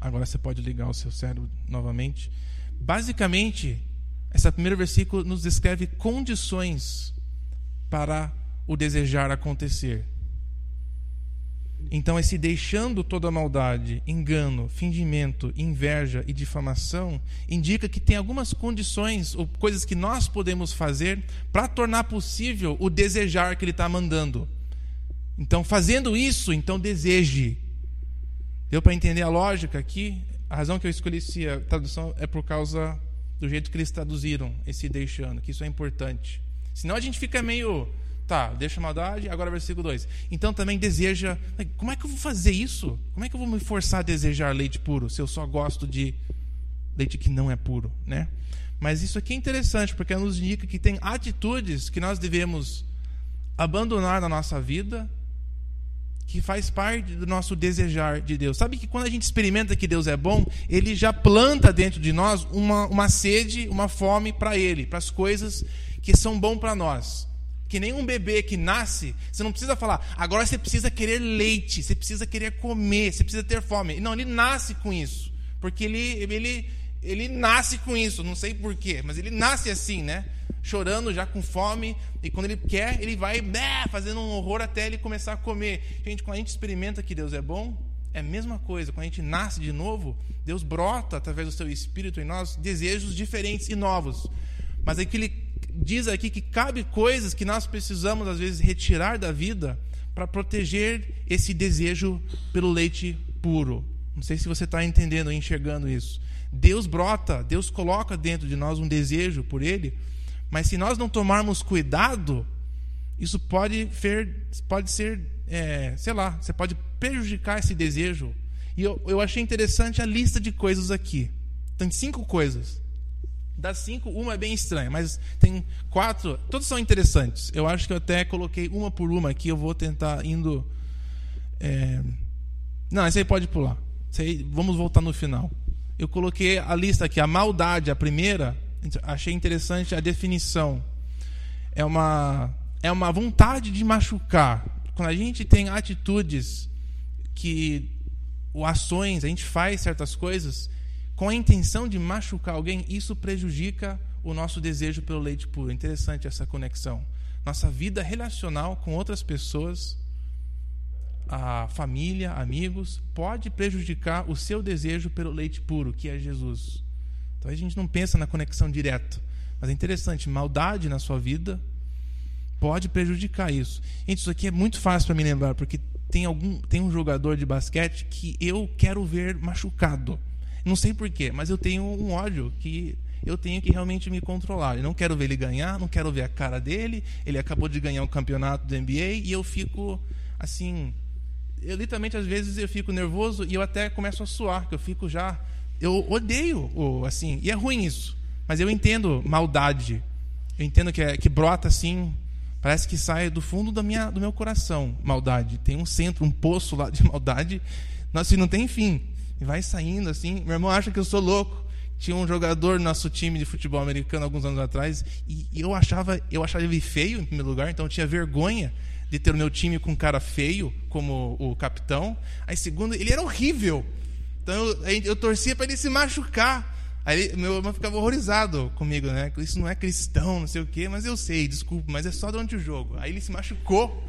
Agora você pode ligar o seu cérebro novamente. Basicamente, esse primeiro versículo nos descreve condições para o desejar acontecer. Então, esse deixando toda maldade, engano, fingimento, inveja e difamação indica que tem algumas condições ou coisas que nós podemos fazer para tornar possível o desejar que ele está mandando. Então, fazendo isso, então deseje. Deu para entender a lógica aqui? A razão que eu escolhi essa tradução é por causa do jeito que eles traduziram esse deixando, que isso é importante. Senão a gente fica meio, tá, deixa a maldade, agora versículo 2. Então também deseja, como é que eu vou fazer isso? Como é que eu vou me forçar a desejar leite puro se eu só gosto de leite que não é puro, né? Mas isso aqui é interessante porque nos indica que tem atitudes que nós devemos abandonar na nossa vida que faz parte do nosso desejar de Deus. Sabe que quando a gente experimenta que Deus é bom, ele já planta dentro de nós uma, uma sede, uma fome para Ele, para as coisas que são bom para nós. Que nem um bebê que nasce, você não precisa falar, agora você precisa querer leite, você precisa querer comer, você precisa ter fome. Não, ele nasce com isso. Porque ele, ele, ele nasce com isso, não sei porquê, mas ele nasce assim, né? Chorando, já com fome, e quando ele quer, ele vai né, fazendo um horror até ele começar a comer. Gente, quando a gente experimenta que Deus é bom, é a mesma coisa. Quando a gente nasce de novo, Deus brota através do seu espírito em nós desejos diferentes e novos. Mas aqui ele diz aqui que cabe coisas que nós precisamos às vezes retirar da vida para proteger esse desejo pelo leite puro. Não sei se você está entendendo enxergando isso. Deus brota, Deus coloca dentro de nós um desejo por Ele, mas se nós não tomarmos cuidado, isso pode, fer, pode ser, é, sei lá, você pode prejudicar esse desejo. E eu, eu achei interessante a lista de coisas aqui. Tem cinco coisas. Das cinco, uma é bem estranha, mas tem quatro, todas são interessantes. Eu acho que eu até coloquei uma por uma aqui, eu vou tentar indo. É... Não, esse aí pode pular. Aí, vamos voltar no final. Eu coloquei a lista aqui, a maldade, a primeira, achei interessante a definição. É uma, é uma vontade de machucar. Quando a gente tem atitudes que, ou ações, a gente faz certas coisas com a intenção de machucar alguém, isso prejudica o nosso desejo pelo leite puro. Interessante essa conexão. Nossa vida relacional com outras pessoas, a família, amigos, pode prejudicar o seu desejo pelo leite puro, que é Jesus. Então a gente não pensa na conexão direta. Mas é interessante, maldade na sua vida pode prejudicar isso. Gente, isso aqui é muito fácil para me lembrar, porque tem algum tem um jogador de basquete que eu quero ver machucado. Não sei porquê, mas eu tenho um ódio que eu tenho que realmente me controlar. Eu não quero ver ele ganhar, não quero ver a cara dele. Ele acabou de ganhar um campeonato do NBA e eu fico assim. Eu literalmente às vezes eu fico nervoso e eu até começo a suar, que eu fico já. Eu odeio, assim, e é ruim isso. Mas eu entendo maldade. Eu entendo que, é, que brota assim, parece que sai do fundo da minha, do meu coração, maldade. Tem um centro, um poço lá de [laughs] maldade, nossa, e não tem fim. E vai saindo assim. Meu irmão acha que eu sou louco. Tinha um jogador no nosso time de futebol americano alguns anos atrás e eu achava, eu achava ele feio em primeiro lugar, então eu tinha vergonha de ter o meu time com um cara feio como o capitão. Aí segundo, ele era horrível. Então eu, eu torcia para ele se machucar. Aí meu irmão ficava horrorizado comigo, né? Isso não é cristão, não sei o quê, mas eu sei, desculpa, mas é só durante o jogo. Aí ele se machucou,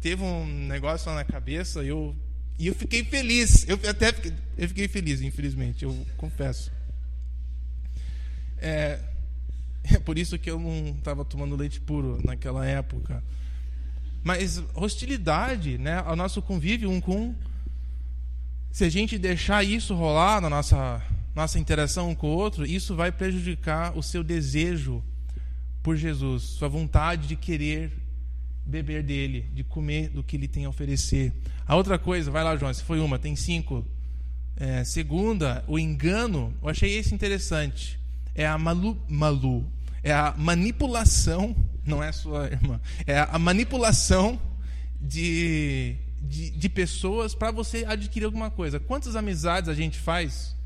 teve um negócio lá na cabeça, eu e eu fiquei feliz. Eu até fiquei, eu fiquei feliz, infelizmente, eu confesso. É, [laughs] é por isso que eu não estava tomando leite puro naquela época. Mas hostilidade, né, ao nosso convívio um com se a gente deixar isso rolar na nossa nossa interação um com o outro, isso vai prejudicar o seu desejo por Jesus, sua vontade de querer beber dele, de comer do que ele tem a oferecer. A outra coisa, vai lá, João, se foi uma, tem cinco. É, segunda, o engano, eu achei esse interessante. É a malu, malu, é a manipulação, [laughs] não é sua irmã, é a manipulação de, de, de pessoas para você adquirir alguma coisa. Quantas amizades a gente faz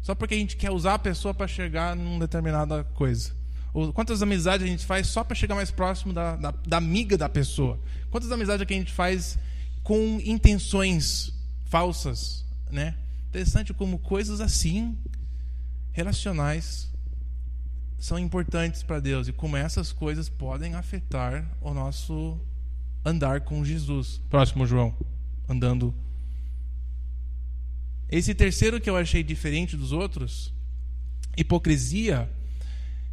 só porque a gente quer usar a pessoa para chegar numa determinada coisa? Ou quantas amizades a gente faz só para chegar mais próximo da, da, da, amiga da pessoa? Quantas amizades que a gente faz com intenções falsas, né? Interessante como coisas assim, relacionais, são importantes para Deus e como essas coisas podem afetar o nosso andar com Jesus. Próximo, João, andando. Esse terceiro que eu achei diferente dos outros, hipocrisia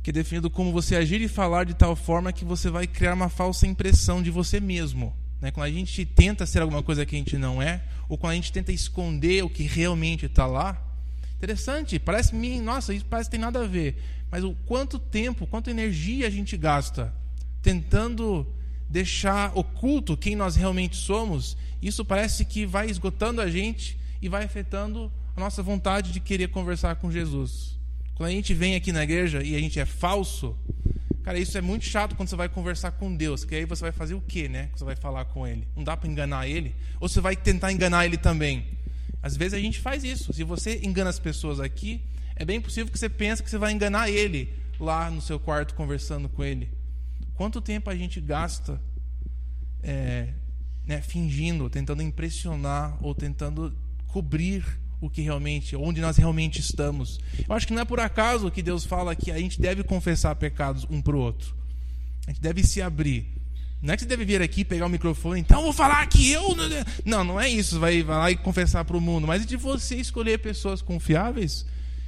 que é definido como você agir e falar de tal forma que você vai criar uma falsa impressão de você mesmo. Né? Quando a gente tenta ser alguma coisa que a gente não é, ou quando a gente tenta esconder o que realmente está lá. Interessante, parece mim, nossa, isso parece que tem nada a ver. Mas o quanto tempo, quanta energia a gente gasta tentando deixar oculto quem nós realmente somos, isso parece que vai esgotando a gente e vai afetando a nossa vontade de querer conversar com Jesus. Quando a gente vem aqui na igreja e a gente é falso, cara, isso é muito chato quando você vai conversar com Deus, que aí você vai fazer o quê, né? Você vai falar com ele. Não dá para enganar ele, ou você vai tentar enganar ele também. Às vezes a gente faz isso. Se você engana as pessoas aqui, é bem possível que você pense que você vai enganar ele lá no seu quarto conversando com ele. Quanto tempo a gente gasta é, né, fingindo, tentando impressionar ou tentando cobrir o que realmente, onde nós realmente estamos. Eu acho que não é por acaso que Deus fala que a gente deve confessar pecados um para o outro. A gente deve se abrir. Não é que você deve vir aqui pegar o microfone, então vou falar que eu. Não, não é isso, vai, vai lá e confessar para o mundo. Mas é de você escolher pessoas confiáveis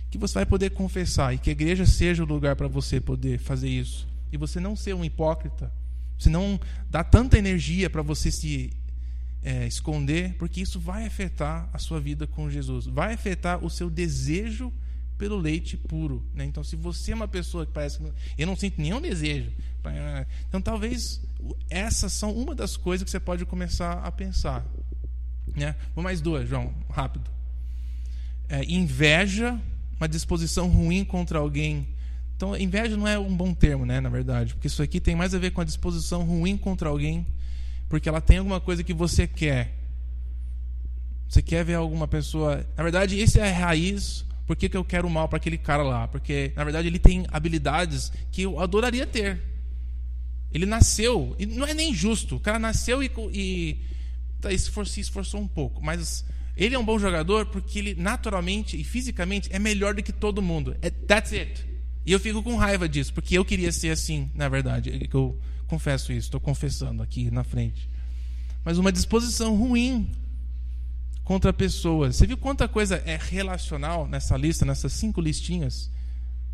que você vai poder confessar e que a igreja seja o lugar para você poder fazer isso. E você não ser um hipócrita. Você não dá tanta energia para você se é, esconder, porque isso vai afetar a sua vida com Jesus, vai afetar o seu desejo pelo leite puro. Né? Então, se você é uma pessoa que parece que eu não sinto nenhum desejo, então talvez essas são uma das coisas que você pode começar a pensar. Né? Vou mais duas, João, rápido. É, inveja, uma disposição ruim contra alguém. Então, inveja não é um bom termo, né, na verdade, porque isso aqui tem mais a ver com a disposição ruim contra alguém porque ela tem alguma coisa que você quer. Você quer ver alguma pessoa. Na verdade, esse é a raiz. Por que, que eu quero mal para aquele cara lá? Porque, na verdade, ele tem habilidades que eu adoraria ter. Ele nasceu, e não é nem justo. O cara nasceu e, e tá, se esforçou um pouco. Mas ele é um bom jogador porque ele, naturalmente e fisicamente, é melhor do que todo mundo. É, that's it. E eu fico com raiva disso, porque eu queria ser assim, na verdade. Eu, confesso isso, estou confessando aqui na frente. Mas uma disposição ruim contra pessoas. Você viu quanta coisa é relacional nessa lista, nessas cinco listinhas?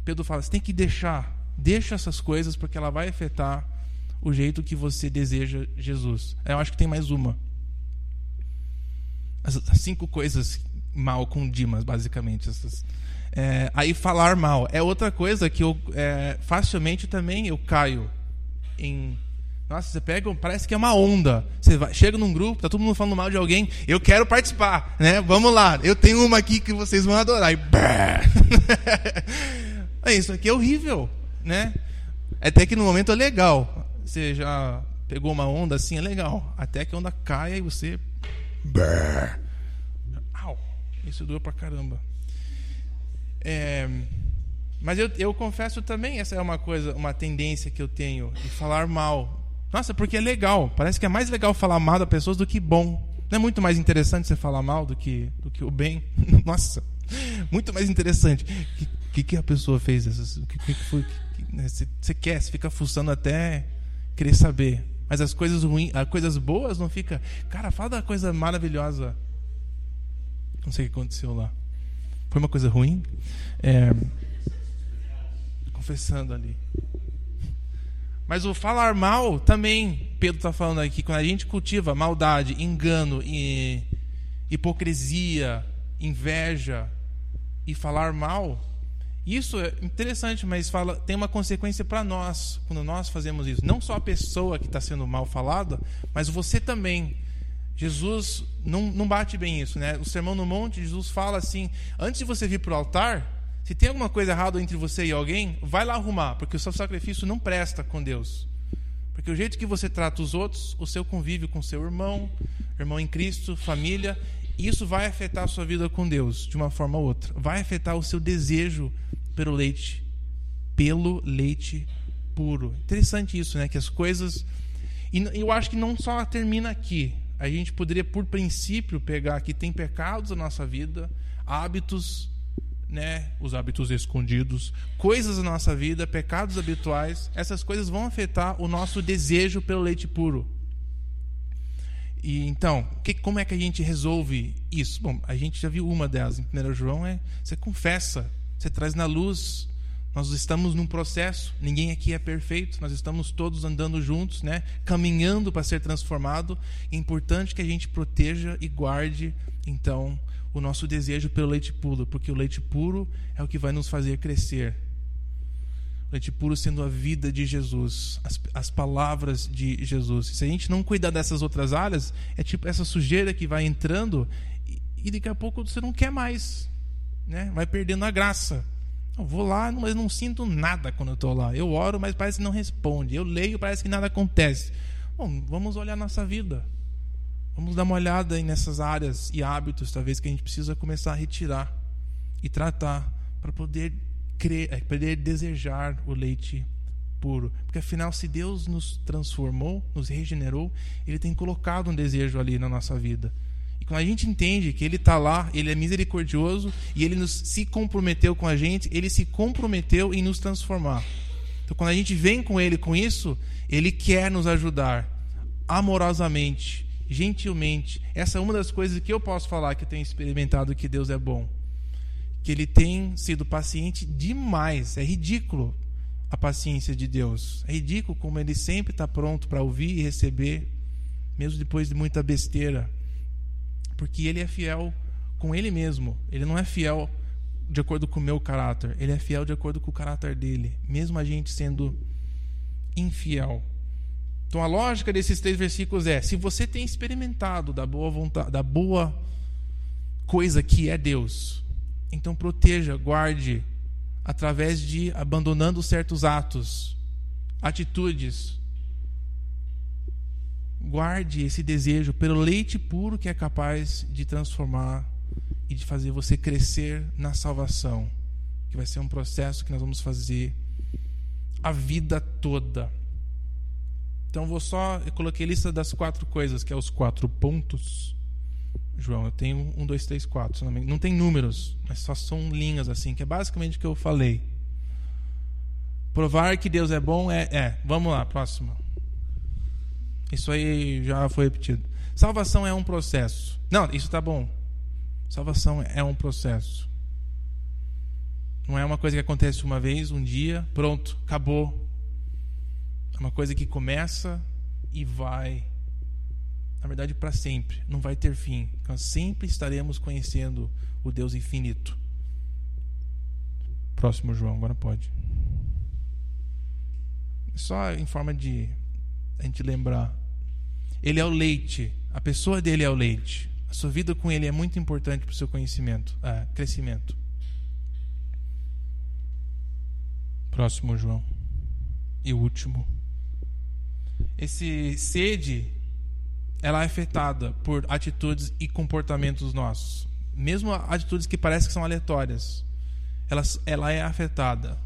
Pedro fala: você tem que deixar, deixa essas coisas porque ela vai afetar o jeito que você deseja Jesus. Eu acho que tem mais uma. As, cinco coisas mal com Dimas, basicamente. Essas. É, aí falar mal é outra coisa que eu é, facilmente também eu caio em nossa, você pega, parece que é uma onda. Você vai, chega num grupo, tá todo mundo falando mal de alguém, eu quero participar, né? Vamos lá, eu tenho uma aqui que vocês vão adorar. E [laughs] é, isso aqui é horrível, né? Até que no momento é legal. Você já pegou uma onda assim, é legal. Até que a onda caia e você. Au! Isso doeu pra caramba. É. Mas eu, eu confesso também, essa é uma coisa, uma tendência que eu tenho, de falar mal. Nossa, porque é legal. Parece que é mais legal falar mal das pessoas do que bom. Não é muito mais interessante você falar mal do que, do que o bem? [laughs] Nossa, muito mais interessante. O que, que, a pessoa fez? O que, que foi? Né, você, você quer, você fica fuçando até querer saber. Mas as coisas ruins, as coisas boas não fica. Cara, fala da coisa maravilhosa. Não sei o que aconteceu lá. Foi uma coisa ruim? É, confessando ali. Mas o falar mal também, Pedro está falando aqui, quando a gente cultiva maldade, engano, hipocrisia, inveja e falar mal, isso é interessante, mas fala, tem uma consequência para nós quando nós fazemos isso. Não só a pessoa que está sendo mal falada, mas você também. Jesus não, não bate bem isso, né? O Sermão no Monte, Jesus fala assim: antes de você vir para o altar, se tem alguma coisa errada entre você e alguém, vai lá arrumar, porque o seu sacrifício não presta com Deus. Porque o jeito que você trata os outros, o seu convívio com seu irmão, irmão em Cristo, família, isso vai afetar a sua vida com Deus de uma forma ou outra. Vai afetar o seu desejo pelo leite, pelo leite puro. Interessante isso, né? Que as coisas. E eu acho que não só termina aqui. A gente poderia, por princípio, pegar que tem pecados na nossa vida, hábitos né, os hábitos escondidos, coisas da nossa vida, pecados habituais, essas coisas vão afetar o nosso desejo pelo leite puro. E então, que, como é que a gente resolve isso? Bom, a gente já viu uma delas em 1 João, é você confessa, você traz na luz. Nós estamos num processo, ninguém aqui é perfeito, nós estamos todos andando juntos, né, caminhando para ser transformado. É importante que a gente proteja e guarde, então, o nosso desejo pelo leite puro, porque o leite puro é o que vai nos fazer crescer. O leite puro sendo a vida de Jesus, as, as palavras de Jesus. Se a gente não cuidar dessas outras áreas, é tipo essa sujeira que vai entrando e, e daqui a pouco você não quer mais, né? Vai perdendo a graça. Eu vou lá, mas não sinto nada quando eu estou lá. Eu oro, mas parece que não responde. Eu leio, parece que nada acontece. Bom, vamos olhar nossa vida. Vamos dar uma olhada nessas áreas e hábitos, talvez, que a gente precisa começar a retirar e tratar para poder, crer, é, poder desejar o leite puro. Porque afinal, se Deus nos transformou, nos regenerou, Ele tem colocado um desejo ali na nossa vida. Quando a gente entende que Ele está lá, Ele é misericordioso e Ele nos, se comprometeu com a gente, Ele se comprometeu em nos transformar. Então, quando a gente vem com Ele com isso, Ele quer nos ajudar amorosamente gentilmente. Essa é uma das coisas que eu posso falar que eu tenho experimentado que Deus é bom. Que ele tem sido paciente demais. É ridículo a paciência de Deus. É ridículo como ele sempre está pronto para ouvir e receber. mesmo depois de muita besteira, porque ele é fiel com ele mesmo. Ele não é fiel de acordo com o meu caráter, ele é fiel de acordo com o caráter dele, mesmo a gente sendo infiel. Então a lógica desses três versículos é: se você tem experimentado da boa vontade, da boa coisa que é Deus, então proteja, guarde através de abandonando certos atos, atitudes. Guarde esse desejo pelo leite puro que é capaz de transformar e de fazer você crescer na salvação, que vai ser um processo que nós vamos fazer a vida toda. Então vou só. Eu coloquei a lista das quatro coisas, que é os quatro pontos. João, eu tenho um, dois, três, quatro. Não, tem números, mas só são linhas assim, que é basicamente o que eu falei. Provar que Deus é bom é. é. Vamos lá, próxima. Isso aí já foi repetido. Salvação é um processo. Não, isso tá bom. Salvação é um processo. Não é uma coisa que acontece uma vez, um dia, pronto, acabou. É uma coisa que começa e vai. Na verdade, para sempre. Não vai ter fim. Nós sempre estaremos conhecendo o Deus infinito. Próximo, João, agora pode. Só em forma de a gente lembrar. Ele é o leite. A pessoa dele é o leite. A sua vida com ele é muito importante para o seu conhecimento, ah, crescimento. Próximo, João. E o último esse sede ela é afetada por atitudes e comportamentos nossos. Mesmo atitudes que parecem que são aleatórias, ela, ela é afetada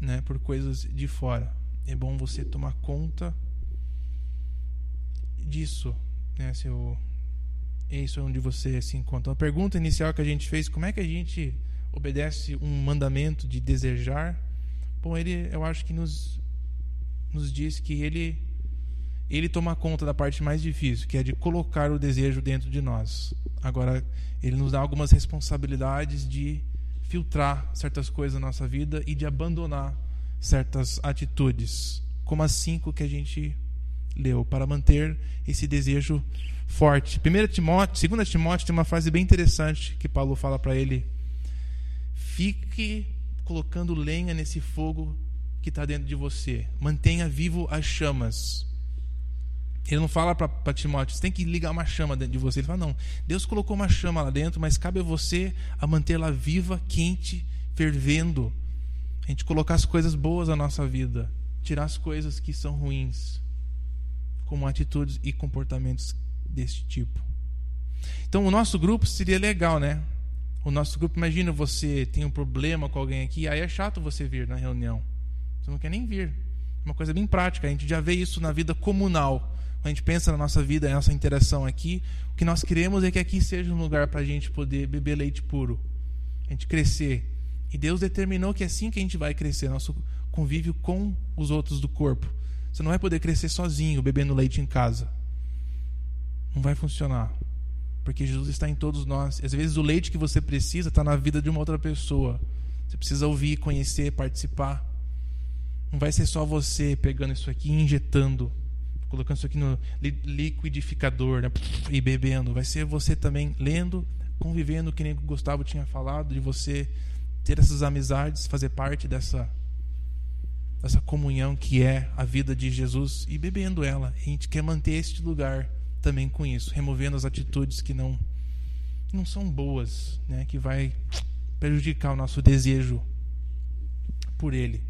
né, por coisas de fora. É bom você tomar conta disso. Né, seu, isso é onde você se encontra. A pergunta inicial que a gente fez, como é que a gente obedece um mandamento de desejar? Bom, ele, eu acho que nos, nos diz que ele ele toma conta da parte mais difícil, que é de colocar o desejo dentro de nós. Agora, ele nos dá algumas responsabilidades de filtrar certas coisas na nossa vida e de abandonar certas atitudes, como as cinco que a gente leu, para manter esse desejo forte. 1 Timóteo, 2 Timóteo tem uma frase bem interessante que Paulo fala para ele: fique colocando lenha nesse fogo que está dentro de você, mantenha vivo as chamas. Ele não fala para Timóteo, você tem que ligar uma chama dentro de você. Ele fala, não, Deus colocou uma chama lá dentro, mas cabe a você a mantê-la viva, quente, fervendo. A gente colocar as coisas boas na nossa vida, tirar as coisas que são ruins, como atitudes e comportamentos desse tipo. Então, o nosso grupo seria legal, né? O nosso grupo, imagina você tem um problema com alguém aqui, aí é chato você vir na reunião. Você não quer nem vir. É uma coisa bem prática, a gente já vê isso na vida comunal a gente pensa na nossa vida, na nossa interação aqui, o que nós queremos é que aqui seja um lugar para a gente poder beber leite puro, a gente crescer. E Deus determinou que é assim que a gente vai crescer, nosso convívio com os outros do corpo. Você não vai poder crescer sozinho, bebendo leite em casa. Não vai funcionar. Porque Jesus está em todos nós. Às vezes o leite que você precisa está na vida de uma outra pessoa. Você precisa ouvir, conhecer, participar. Não vai ser só você pegando isso aqui e injetando colocando isso aqui no liquidificador né? e bebendo. Vai ser você também lendo, convivendo, que nem o Gustavo tinha falado, de você ter essas amizades, fazer parte dessa, dessa comunhão que é a vida de Jesus e bebendo ela. A gente quer manter este lugar também com isso, removendo as atitudes que não, não são boas, né? que vai prejudicar o nosso desejo por Ele.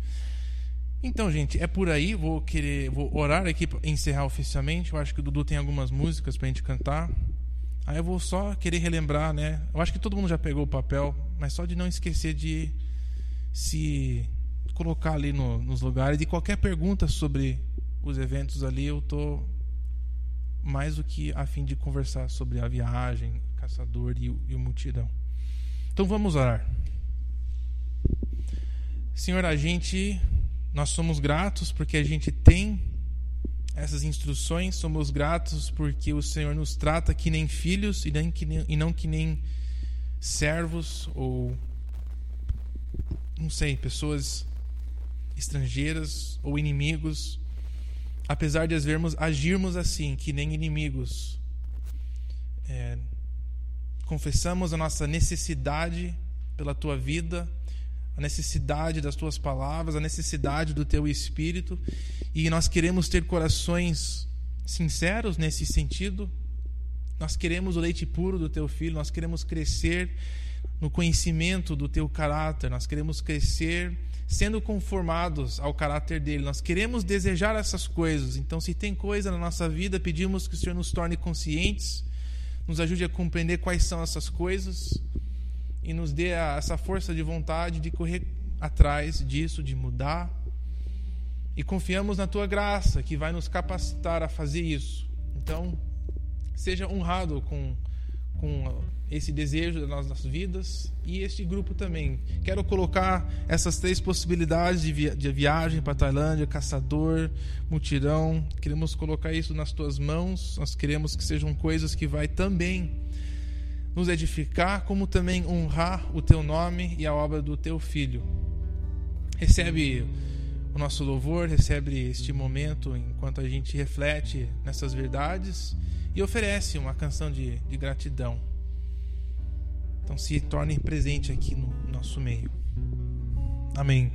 Então, gente, é por aí. Vou querer, vou orar aqui para encerrar oficialmente. Eu acho que o Dudu tem algumas músicas para a gente cantar. Aí eu vou só querer relembrar, né? Eu acho que todo mundo já pegou o papel, mas só de não esquecer de se colocar ali no, nos lugares. E qualquer pergunta sobre os eventos ali, eu tô mais do que a fim de conversar sobre a viagem, caçador e, e o multidão. Então vamos orar. Senhor, a gente nós somos gratos porque a gente tem essas instruções, somos gratos porque o Senhor nos trata que nem filhos e, nem que nem, e não que nem servos ou, não sei, pessoas estrangeiras ou inimigos. apesar de vermos, agirmos assim, que nem inimigos, é, confessamos a nossa necessidade pela tua vida, a necessidade das tuas palavras, a necessidade do teu espírito, e nós queremos ter corações sinceros nesse sentido. Nós queremos o leite puro do teu filho, nós queremos crescer no conhecimento do teu caráter, nós queremos crescer sendo conformados ao caráter dele. Nós queremos desejar essas coisas. Então, se tem coisa na nossa vida, pedimos que o Senhor nos torne conscientes, nos ajude a compreender quais são essas coisas e nos dê essa força de vontade de correr atrás disso, de mudar. E confiamos na tua graça que vai nos capacitar a fazer isso. Então, seja honrado com, com esse desejo das nossas vidas e este grupo também. Quero colocar essas três possibilidades de, via de viagem para a Tailândia, caçador, mutirão. Queremos colocar isso nas tuas mãos. Nós queremos que sejam coisas que vai também nos edificar, como também honrar o teu nome e a obra do teu filho. Recebe o nosso louvor, recebe este momento enquanto a gente reflete nessas verdades e oferece uma canção de, de gratidão. Então se torne presente aqui no nosso meio. Amém.